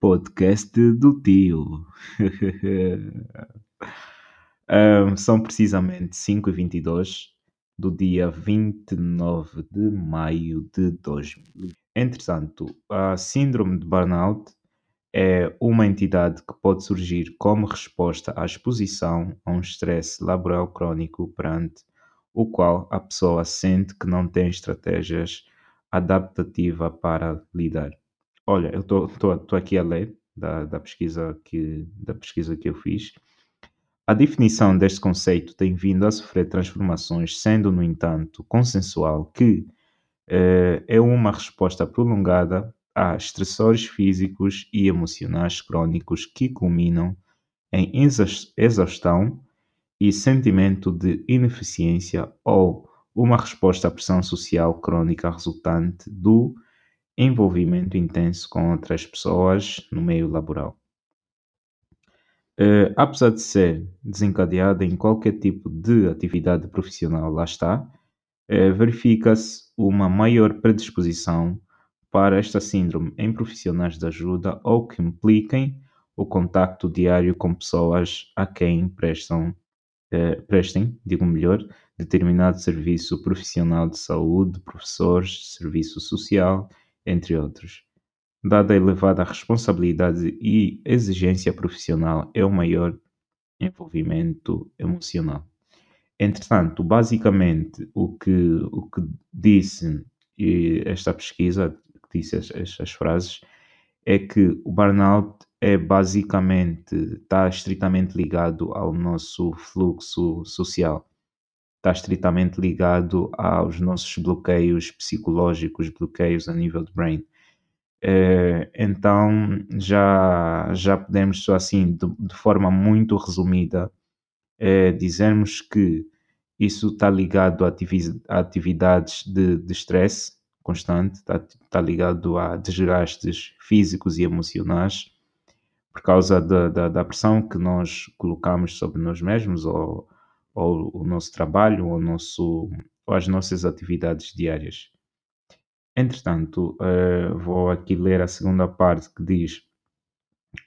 Podcast do tio. Ahm, são precisamente 5 e 22 do dia 29 de maio de 2000. Entretanto, a síndrome de burnout é uma entidade que pode surgir como resposta à exposição a um estresse laboral crônico perante o qual a pessoa sente que não tem estratégias adaptativas para lidar. Olha, eu estou aqui a ler da, da, pesquisa que, da pesquisa que eu fiz. A definição deste conceito tem vindo a sofrer transformações, sendo, no entanto, consensual que eh, é uma resposta prolongada a estressores físicos e emocionais crônicos que culminam em exaustão e sentimento de ineficiência ou uma resposta à pressão social crônica resultante do envolvimento intenso com outras pessoas no meio laboral. Uh, apesar de ser desencadeada em qualquer tipo de atividade profissional, lá está, uh, verifica-se uma maior predisposição para esta síndrome em profissionais de ajuda ou que impliquem o contacto diário com pessoas a quem prestam, uh, prestem, digo melhor, determinado serviço profissional de saúde, professores, serviço social, entre outros. Dada a elevada responsabilidade e exigência profissional, é o maior envolvimento emocional. Entretanto, basicamente, o que, o que disse esta pesquisa, disse estas frases, é que o burnout é basicamente, está estritamente ligado ao nosso fluxo social está estritamente ligado aos nossos bloqueios psicológicos, bloqueios a nível de brain. É, então já, já podemos, assim, de, de forma muito resumida, é, dizermos que isso está ligado a, a atividades de, stress constante, está, está ligado a desgastes físicos e emocionais por causa da, da, da pressão que nós colocamos sobre nós mesmos ou ou o nosso trabalho ou, nosso, ou as nossas atividades diárias. Entretanto, uh, vou aqui ler a segunda parte que diz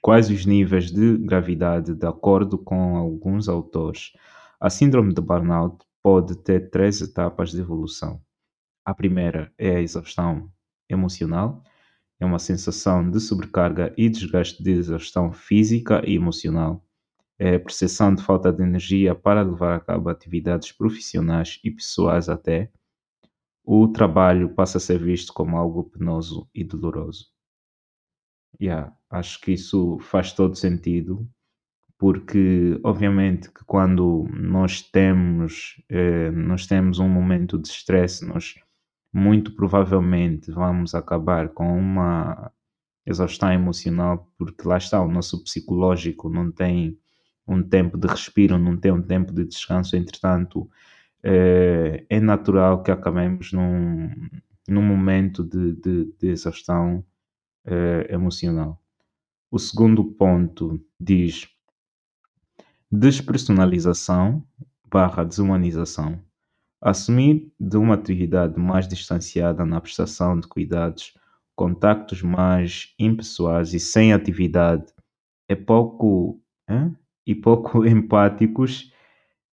quais os níveis de gravidade de acordo com alguns autores. A síndrome de burnout pode ter três etapas de evolução. A primeira é a exaustão emocional, é uma sensação de sobrecarga e desgaste de exaustão física e emocional é, percepção de falta de energia para levar a cabo atividades profissionais e pessoais até, o trabalho passa a ser visto como algo penoso e doloroso. Yeah, acho que isso faz todo sentido, porque obviamente que quando nós temos, eh, nós temos um momento de estresse, nós muito provavelmente vamos acabar com uma exaustão emocional, porque lá está, o nosso psicológico não tem um tempo de respiro, não tem um tempo de descanso, entretanto, é, é natural que acabemos num, num momento de, de, de exaustão é, emocional. O segundo ponto diz despersonalização barra desumanização. Assumir de uma atividade mais distanciada na prestação de cuidados, contactos mais impessoais e sem atividade é pouco. Hein? e pouco empáticos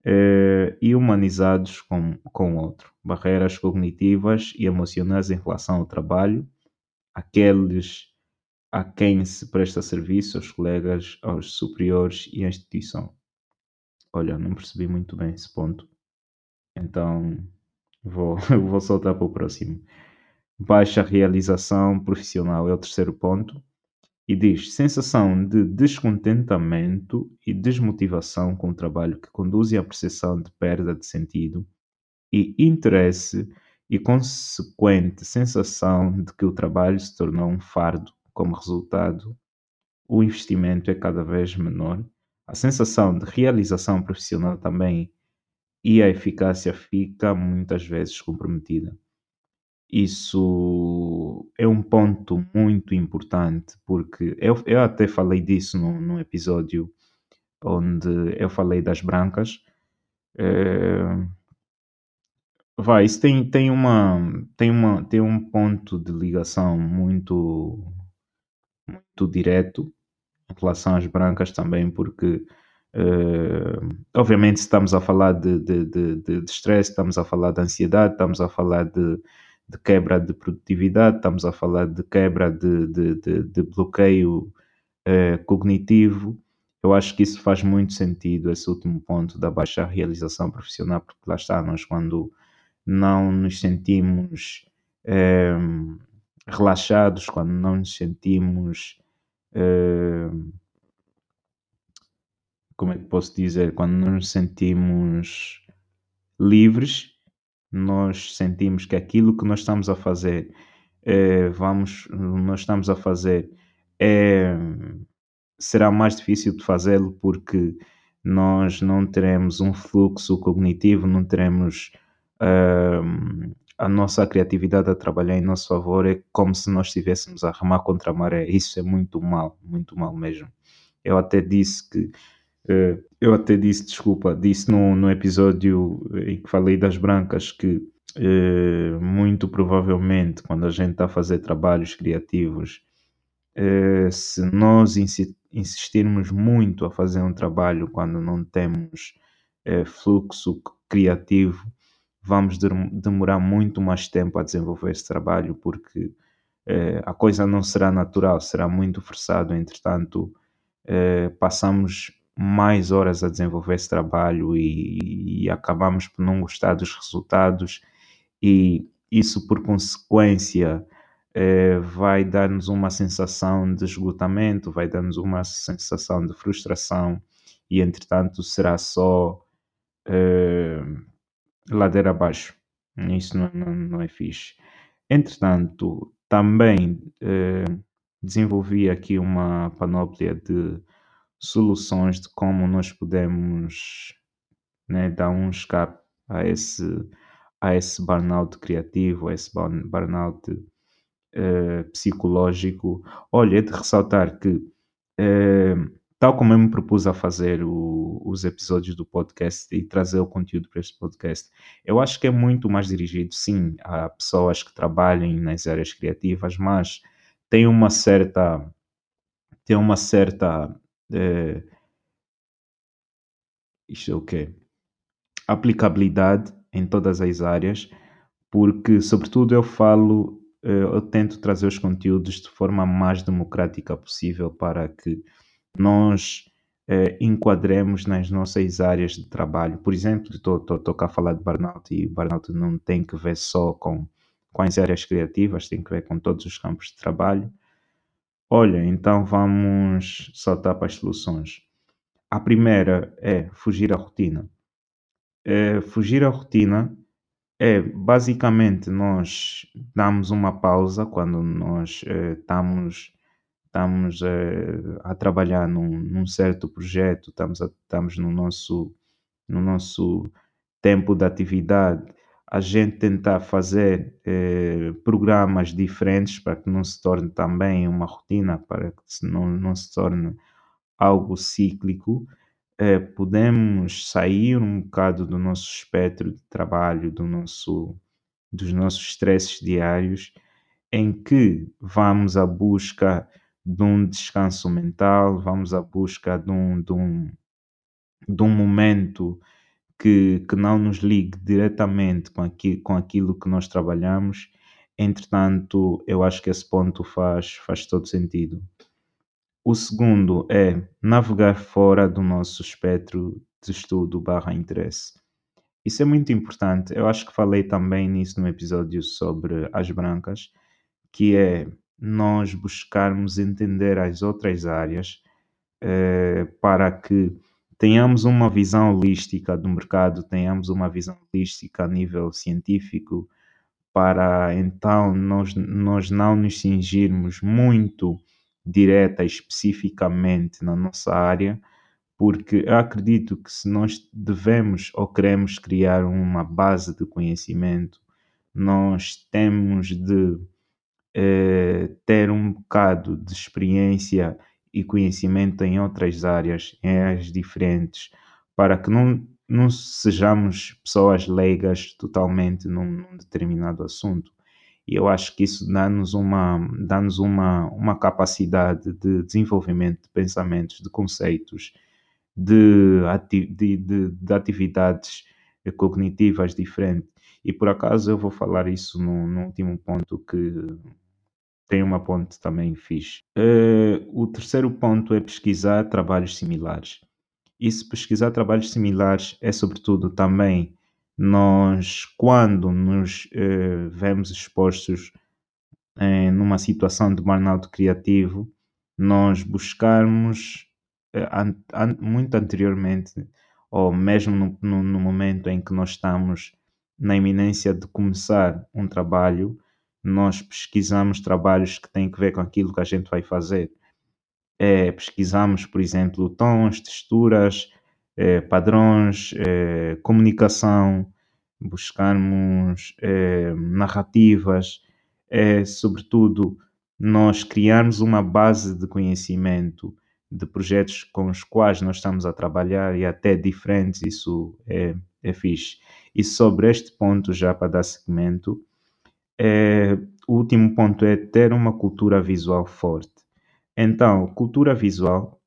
eh, e humanizados com, com o outro. Barreiras cognitivas e emocionais em relação ao trabalho, aqueles a quem se presta serviço, aos colegas, aos superiores e à instituição. Olha, não percebi muito bem esse ponto, então vou, vou soltar para o próximo. Baixa realização profissional é o terceiro ponto e diz sensação de descontentamento e desmotivação com o trabalho que conduzem à percepção de perda de sentido e interesse e consequente sensação de que o trabalho se tornou um fardo. Como resultado, o investimento é cada vez menor, a sensação de realização profissional também e a eficácia fica muitas vezes comprometida. Isso é um ponto muito importante, porque eu, eu até falei disso no, no episódio onde eu falei das brancas. É, vai, isso tem, tem, uma, tem, uma, tem um ponto de ligação muito, muito direto em relação às brancas também, porque uh, obviamente estamos a falar de, de, de, de, de estamos a falar de ansiedade, estamos a falar de, de quebra de produtividade, estamos a falar de quebra de, de, de, bloqueio uh, cognitivo. Eu acho que isso faz muito sentido, esse último ponto da baixa realização profissional, porque lá está, nós quando não nos sentimos eh, relaxados, quando não nos sentimos como é que posso dizer, quando nos sentimos livres, nós sentimos que aquilo que nós estamos a fazer, é, vamos, nós estamos a fazer, é, será mais difícil de fazê-lo porque nós não teremos um fluxo cognitivo, não teremos a nossa criatividade a trabalhar em nosso favor, é como se nós estivéssemos a remar contra a maré. Isso é muito mal, muito mal mesmo. Eu até disse que eu até disse, desculpa, disse no, no episódio em que falei das brancas que uh, muito provavelmente quando a gente está a fazer trabalhos criativos, se nós insi insistirmos muito a fazer um trabalho quando não temos fluxo criativo, vamos de demorar muito mais tempo a desenvolver esse trabalho porque a coisa não será natural, será muito forçado. Entretanto, passamos mais horas a desenvolver esse trabalho e, e acabamos por não gostar dos resultados e isso por consequência eh, vai dar-nos uma sensação de esgotamento, vai dar-nos uma sensação de frustração e entretanto será só eh, ladeira abaixo. Isso não, não, não, é fixe. Entretanto, também eh, desenvolvi aqui uma panóplia de soluções de como nós podemos né, dar um escape a esse, a esse burnout criativo, a esse burnout uh, psicológico. Olha, é de ressaltar que, uh, tal como eu me propus a fazer o, os episódios do podcast e trazer o conteúdo para este podcast, eu acho que é muito mais dirigido, sim, a pessoas que trabalhem nas áreas criativas, mas tem uma certa tem uma certa é, isto é o quê? Aplicabilidade em todas as áreas, porque, sobretudo, eu falo, eh, eu tento trazer os conteúdos de forma mais democrática possível para que nós eh, enquadremos nas nossas áreas de trabalho. Por exemplo, estou a falar de burnout e burnout não tem que ver só com, com as áreas criativas, tem que ver com todos os campos de trabalho. Olha, então vamos saltar para as soluções. A primeira é fugir à rotina. É, fugir à rotina é basicamente nós damos uma pausa quando nós é, estamos, estamos é, a trabalhar num, num, certo projeto, estamos, a, estamos no, nosso, no nosso tempo de atividade a gente tentar fazer eh, programas diferentes para que não se torne também uma rotina, para que não, não se torne algo cíclico, eh, podemos sair um bocado do nosso espectro de trabalho, do nosso, dos nossos estresses diários, em que vamos à busca de um descanso mental, vamos à busca de um, de um, de um momento que, que não nos ligue diretamente com, aqui, com aquilo que nós trabalhamos. Entretanto, eu acho que esse ponto faz, faz todo sentido. O segundo é navegar fora do nosso espectro de estudo barra interesse. Isso é muito importante. Eu acho que falei também nisso no episódio sobre as brancas, que é nós buscarmos entender as outras áreas eh, para que tenhamos uma visão holística do mercado, tenhamos uma visão holística a nível científico, para então nós, nós não nos cingirmos muito direta especificamente na nossa área, porque acredito que se nós devemos ou queremos criar uma base de conhecimento, nós temos de eh, ter um bocado de experiência e conhecimento em outras áreas, em áreas diferentes, para que não não sejamos pessoas leigas totalmente num, num determinado assunto. E eu acho que isso dá-nos uma, dá uma, uma capacidade de desenvolvimento de pensamentos, de conceitos, de, ati de, de, de atividades cognitivas diferentes. E por acaso eu vou falar isso no, no último ponto que tem uma ponte também fixe. Uh, o terceiro ponto é pesquisar trabalhos similares. E se pesquisar trabalhos similares é sobretudo também nós, quando nos uh, vemos expostos uh, numa situação de burnout criativo, nós buscarmos an an muito anteriormente, ou mesmo no, no, no momento em que nós estamos na iminência de começar um trabalho, nós pesquisamos trabalhos que têm que ver com aquilo que a gente vai fazer. É, pesquisamos, por exemplo, tons, texturas, é, padrões, é, comunicação, buscarmos é, narrativas, é, sobretudo, nós criarmos uma base de conhecimento de projetos com os quais nós estamos a trabalhar e até diferentes, isso é, é fixe. E sobre este ponto, já para dar seguimento, é, o último ponto é ter uma cultura visual forte. Então, cultura visual,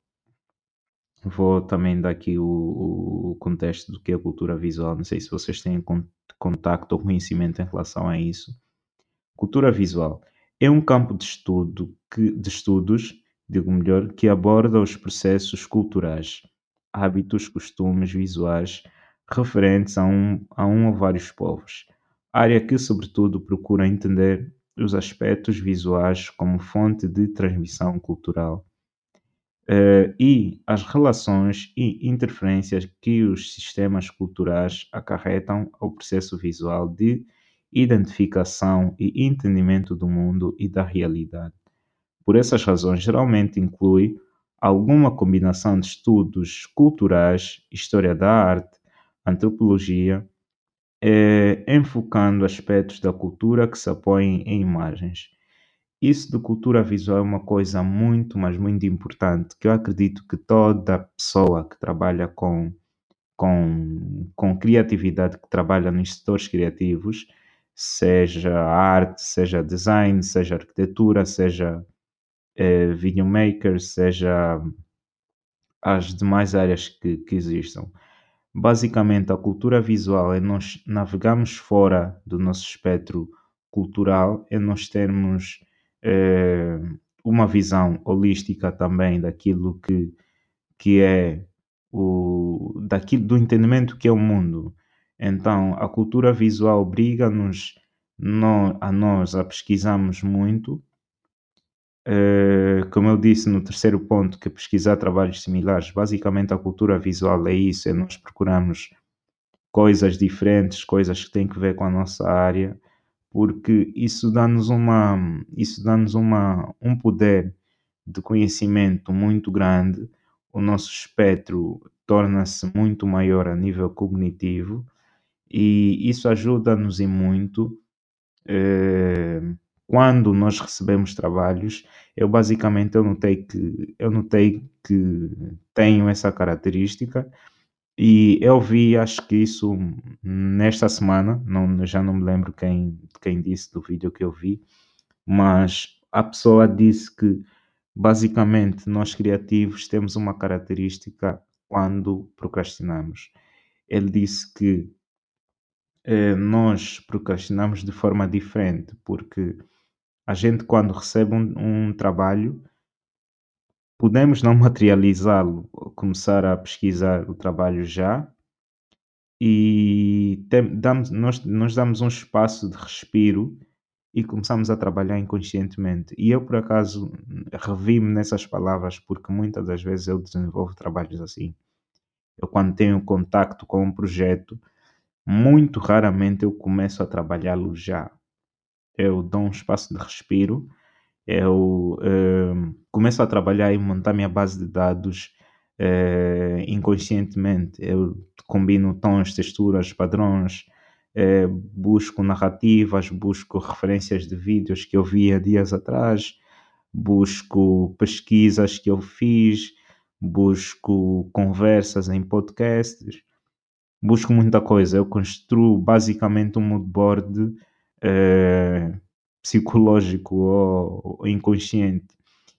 vou também dar aqui o, o contexto do que é cultura visual, não sei se vocês têm contacto ou conhecimento em relação a isso. Cultura visual é um campo de estudo que, de estudos, digo melhor, que aborda os processos culturais, hábitos, costumes visuais referentes a um, a um ou vários povos área que, sobretudo, procura entender os aspectos visuais como fonte de transmissão cultural uh, e as relações e interferências que os sistemas culturais acarretam ao processo visual de identificação e entendimento do mundo e da realidade. Por essas razões, geralmente inclui alguma combinação de estudos culturais, história da arte, antropologia, é, enfocando aspectos da cultura que se apoiem em imagens. Isso de cultura visual é uma coisa muito, mas muito importante, que eu acredito que toda pessoa que trabalha com, com, com criatividade, que trabalha nos setores criativos, seja arte, seja design, seja arquitetura, seja é, videomaker, seja as demais áreas que, que existam, Basicamente, a cultura visual é nós navegarmos fora do nosso espectro cultural, é nós termos eh, uma visão holística também daquilo que, que é o, daquilo, do entendimento que é o mundo. Então, a cultura visual obriga-nos a nós a pesquisarmos muito Uh, como eu disse no terceiro ponto, que pesquisar trabalhos similares, basicamente a cultura visual é isso, é nós procuramos coisas diferentes, coisas que têm que ver com a nossa área, porque isso dá-nos uma, isso dá-nos uma, um poder de conhecimento muito grande, o nosso espectro torna-se muito maior a nível cognitivo e isso ajuda-nos em muito. Uh, quando nós recebemos trabalhos, eu basicamente eu notei que eu notei que tenho essa característica e eu vi, acho que isso nesta semana, não, já não me lembro quem, quem disse do vídeo que eu vi, mas a pessoa disse que basicamente nós criativos temos uma característica quando procrastinamos. Ele disse que eh, nós procrastinamos de forma diferente, porque a gente, quando recebe um, um trabalho, podemos não materializá-lo, começar a pesquisar o trabalho já e tem, damos, nós, nós damos um espaço de respiro e começamos a trabalhar inconscientemente. E eu, por acaso, revi-me nessas palavras porque muitas das vezes eu desenvolvo trabalhos assim. Eu, quando tenho contato com um projeto, muito raramente eu começo a trabalhá-lo já eu dou um espaço de respiro, eu uh, começo a trabalhar e montar minha base de dados uh, inconscientemente. Eu combino tons, texturas, padrões, uh, busco narrativas, busco referências de vídeos que eu vi há dias atrás, busco pesquisas que eu fiz, busco conversas em podcasts busco muita coisa. Eu construo basicamente um mood eh, psicológico ou, inconsciente.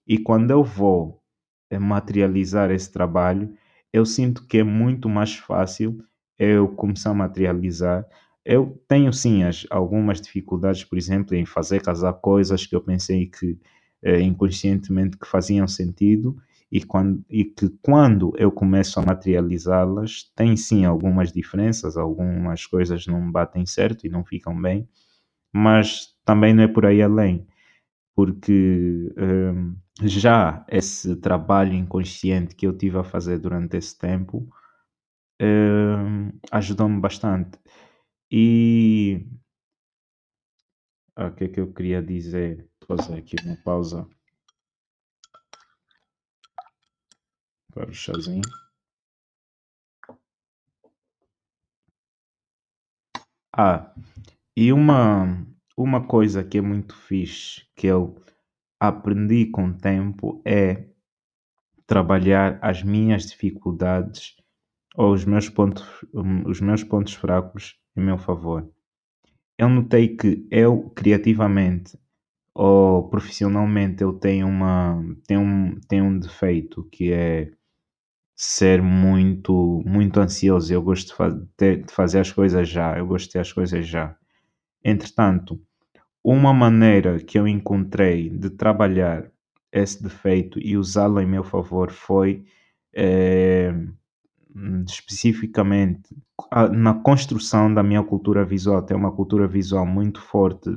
E quando eu vou eh, materializar esse trabalho, eu sinto que é muito mais fácil eu começar a materializar. Eu tenho sim as, algumas dificuldades, por exemplo, em fazer casar coisas que eu pensei que eh, inconscientemente que faziam sentido e, quando, e que quando eu começo a materializá-las, tem sim algumas diferenças, algumas coisas não batem certo e não ficam bem, mas também não é por aí além, porque hum, já esse trabalho inconsciente que eu tive a fazer durante esse tempo hum, ajudou-me bastante. E ah, o que é que eu queria dizer? Vou fazer aqui uma pausa para o chazinho. Ah, e uma, uma coisa que é muito fixe, que eu aprendi com o tempo, é trabalhar as minhas dificuldades ou os meus pontos, hum, os meus pontos fracos em meu favor. Eu notei que eu, criativamente ou profissionalmente, eu tenho, uma, tenho, um, tenho um defeito que é ser muito, muito ansioso. Eu gosto de, fa de fazer as coisas já, eu gosto de ter as coisas já. Entretanto, uma maneira que eu encontrei de trabalhar esse defeito e usá-lo em meu favor foi eh, especificamente na construção da minha cultura visual. Ter uma cultura visual muito forte,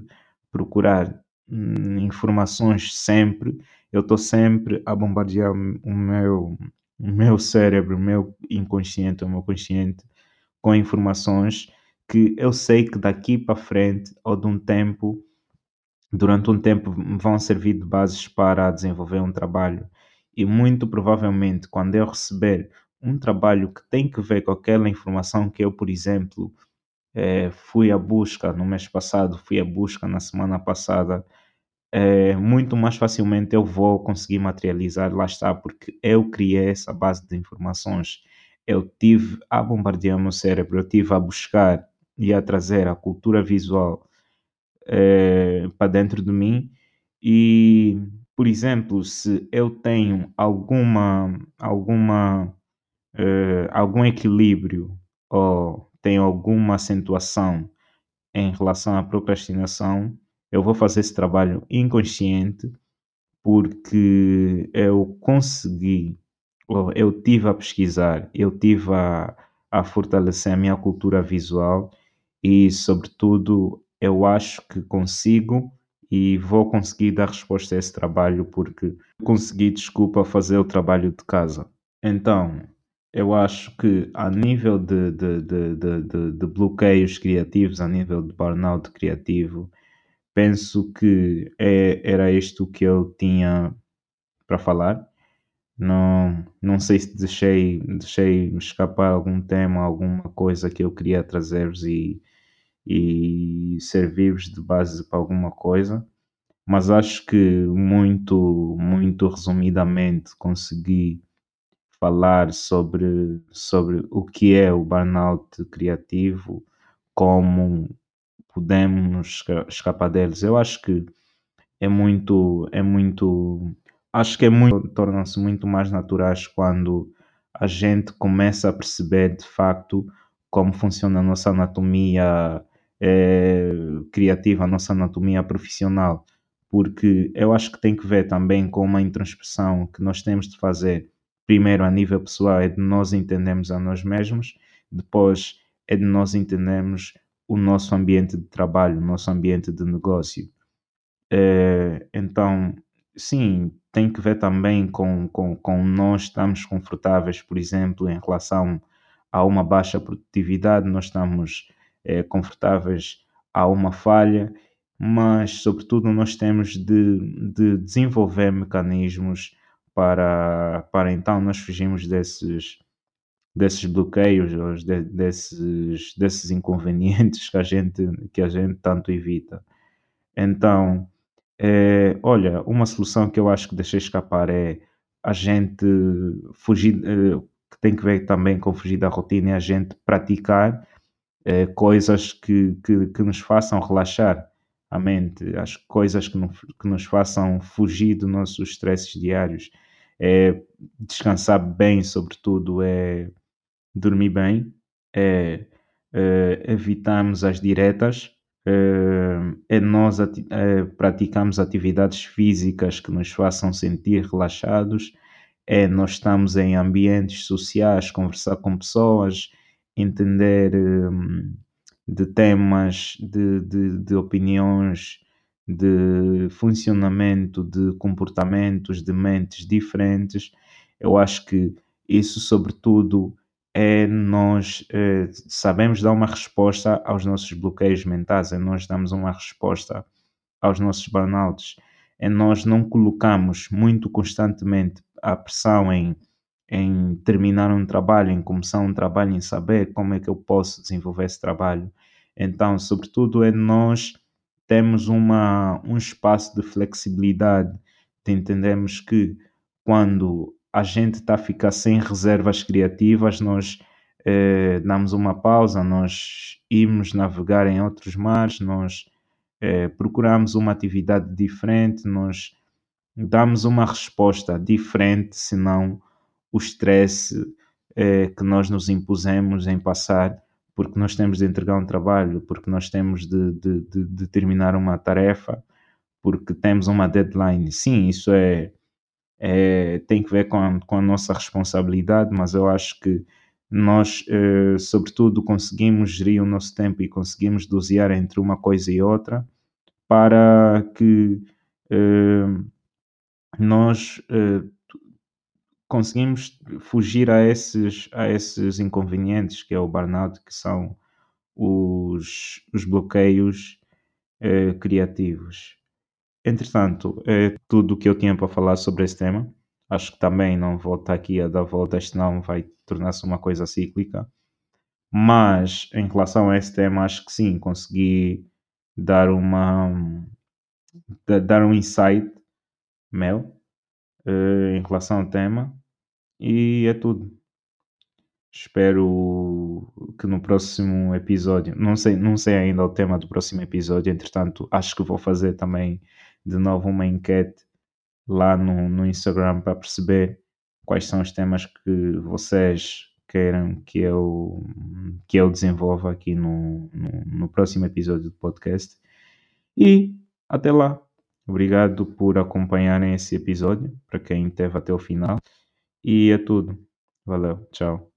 procurar hum, informações sempre. Eu estou sempre a bombardear o meu, o meu cérebro, o meu inconsciente, o meu consciente com informações que eu sei que daqui para frente ou de um tempo, durante um tempo, vão servir de bases para desenvolver um trabalho. E muito provavelmente, quando eu receber um trabalho que tem que ver com aquela informação que eu, por exemplo, eh, fui à busca no mês passado, fui à busca na semana passada, eh, muito mais facilmente eu vou conseguir materializar, lá está, porque eu criei essa base de informações. Eu tive a bombardear o meu cérebro, eu tive a buscar e a trazer a cultura visual eh, para dentro de mim. E, por exemplo, se eu tenho alguma, alguma, eh, algum equilíbrio ou tenho alguma acentuação em relação à procrastinação, eu vou fazer esse trabalho inconsciente porque eu consegui, eu tive a pesquisar, eu tive a, a fortalecer a minha cultura visual e, sobretudo, eu acho que consigo e vou conseguir dar resposta a esse trabalho porque consegui, desculpa, fazer o trabalho de casa. Então, eu acho que a nível de, de, de, de, bloqueios criativos, a nível de burnout criativo, penso que é, era isto que eu tinha para falar. Não, não sei se deixei, deixei escapar algum tema, alguma coisa que eu queria trazer-vos e, e servir-vos de base para alguma coisa, mas acho que muito, muito resumidamente consegui falar sobre, sobre o que é o burnout criativo, como podemos escapar deles. Eu acho que é muito, é muito, acho que é muito, tornam-se muito mais naturais quando a gente começa a perceber de facto como funciona a nossa anatomia criativa, a nossa anatomia profissional, porque eu acho que tem que ver também com uma introspeção que nós temos de fazer, primeiro a nível pessoal, é de nós entendermos a nós mesmos, depois é de nós entendermos o nosso ambiente de trabalho, o nosso ambiente de negócio. É, então, sim, tem que ver também com, com, com nós estamos confortáveis, por exemplo, em relação a uma baixa produtividade, nós estamos é, confortáveis a uma falha, mas, sobretudo, nós temos de, de desenvolver mecanismos para, para então nós fugirmos desses, desses bloqueios, de, desses, desses inconvenientes que a, gente, que a gente tanto evita. Então, é, olha, uma solução que eu acho que deixei escapar é a gente fugir, é, que tem que ver também com fugir da rotina e a gente praticar eh, coisas que, que, que, nos façam relaxar a mente, as coisas que, que nos façam fugir dos nossos estresses diários. É descansar bem, sobretudo, é dormir bem, é, é evitarmos as diretas, é, é nós ati é, praticamos atividades físicas que nos façam sentir relaxados, é nós estamos em ambientes sociais, conversar com pessoas, entender um, de temas, de, de, de opiniões, de funcionamento, de comportamentos, de mentes diferentes. Eu acho que isso, sobretudo, é nós é, sabemos dar uma resposta aos nossos bloqueios mentais, é nós damos uma resposta aos nossos burnouts, é nós não colocamos muito constantemente a pressão em, em terminar um trabalho, em começar um trabalho, em saber como é que eu posso desenvolver esse trabalho. Então, sobretudo, é nós temos uma, um espaço de flexibilidade, de entendermos que quando a gente está a ficar sem reservas criativas, nós eh, damos uma pausa, nós irmos navegar em outros mares, nós eh, procuramos uma atividade diferente, nós damos uma resposta diferente, senão o stress eh, que nós nos impusemos em passar porque nós temos de entregar um trabalho, porque nós temos de, de, de, de terminar uma tarefa, porque temos uma deadline. Sim, isso é, é, tem que ver com a, com a nossa responsabilidade, mas eu acho que nós, eh, sobretudo, conseguimos gerir o nosso tempo e conseguimos dosear entre uma coisa e outra para que eh, nós conseguimos fugir a esses, a esses inconvenientes que é o burnout, que são os, os bloqueios eh, criativos. Entretanto, é tudo o que eu tinha para falar sobre esse tema. Acho que também não vou estar aqui a dar voltas, senão vai tornar-se uma coisa cíclica. Mas em relação a esse tema, acho que sim, consegui dar uma dar um insight meu uh, em relação ao tema e é tudo. Espero que no próximo episódio, não sei, não sei ainda o tema do próximo episódio, entretanto, acho que vou fazer também de novo uma enquete lá no, no Instagram para perceber quais são os temas que vocês queiram que eu, que eu desenvolva aqui no, no, no próximo episódio do podcast. E até lá. Obrigado por acompanharem esse episódio, para quem esteve até o final. E é tudo. Valeu. Tchau.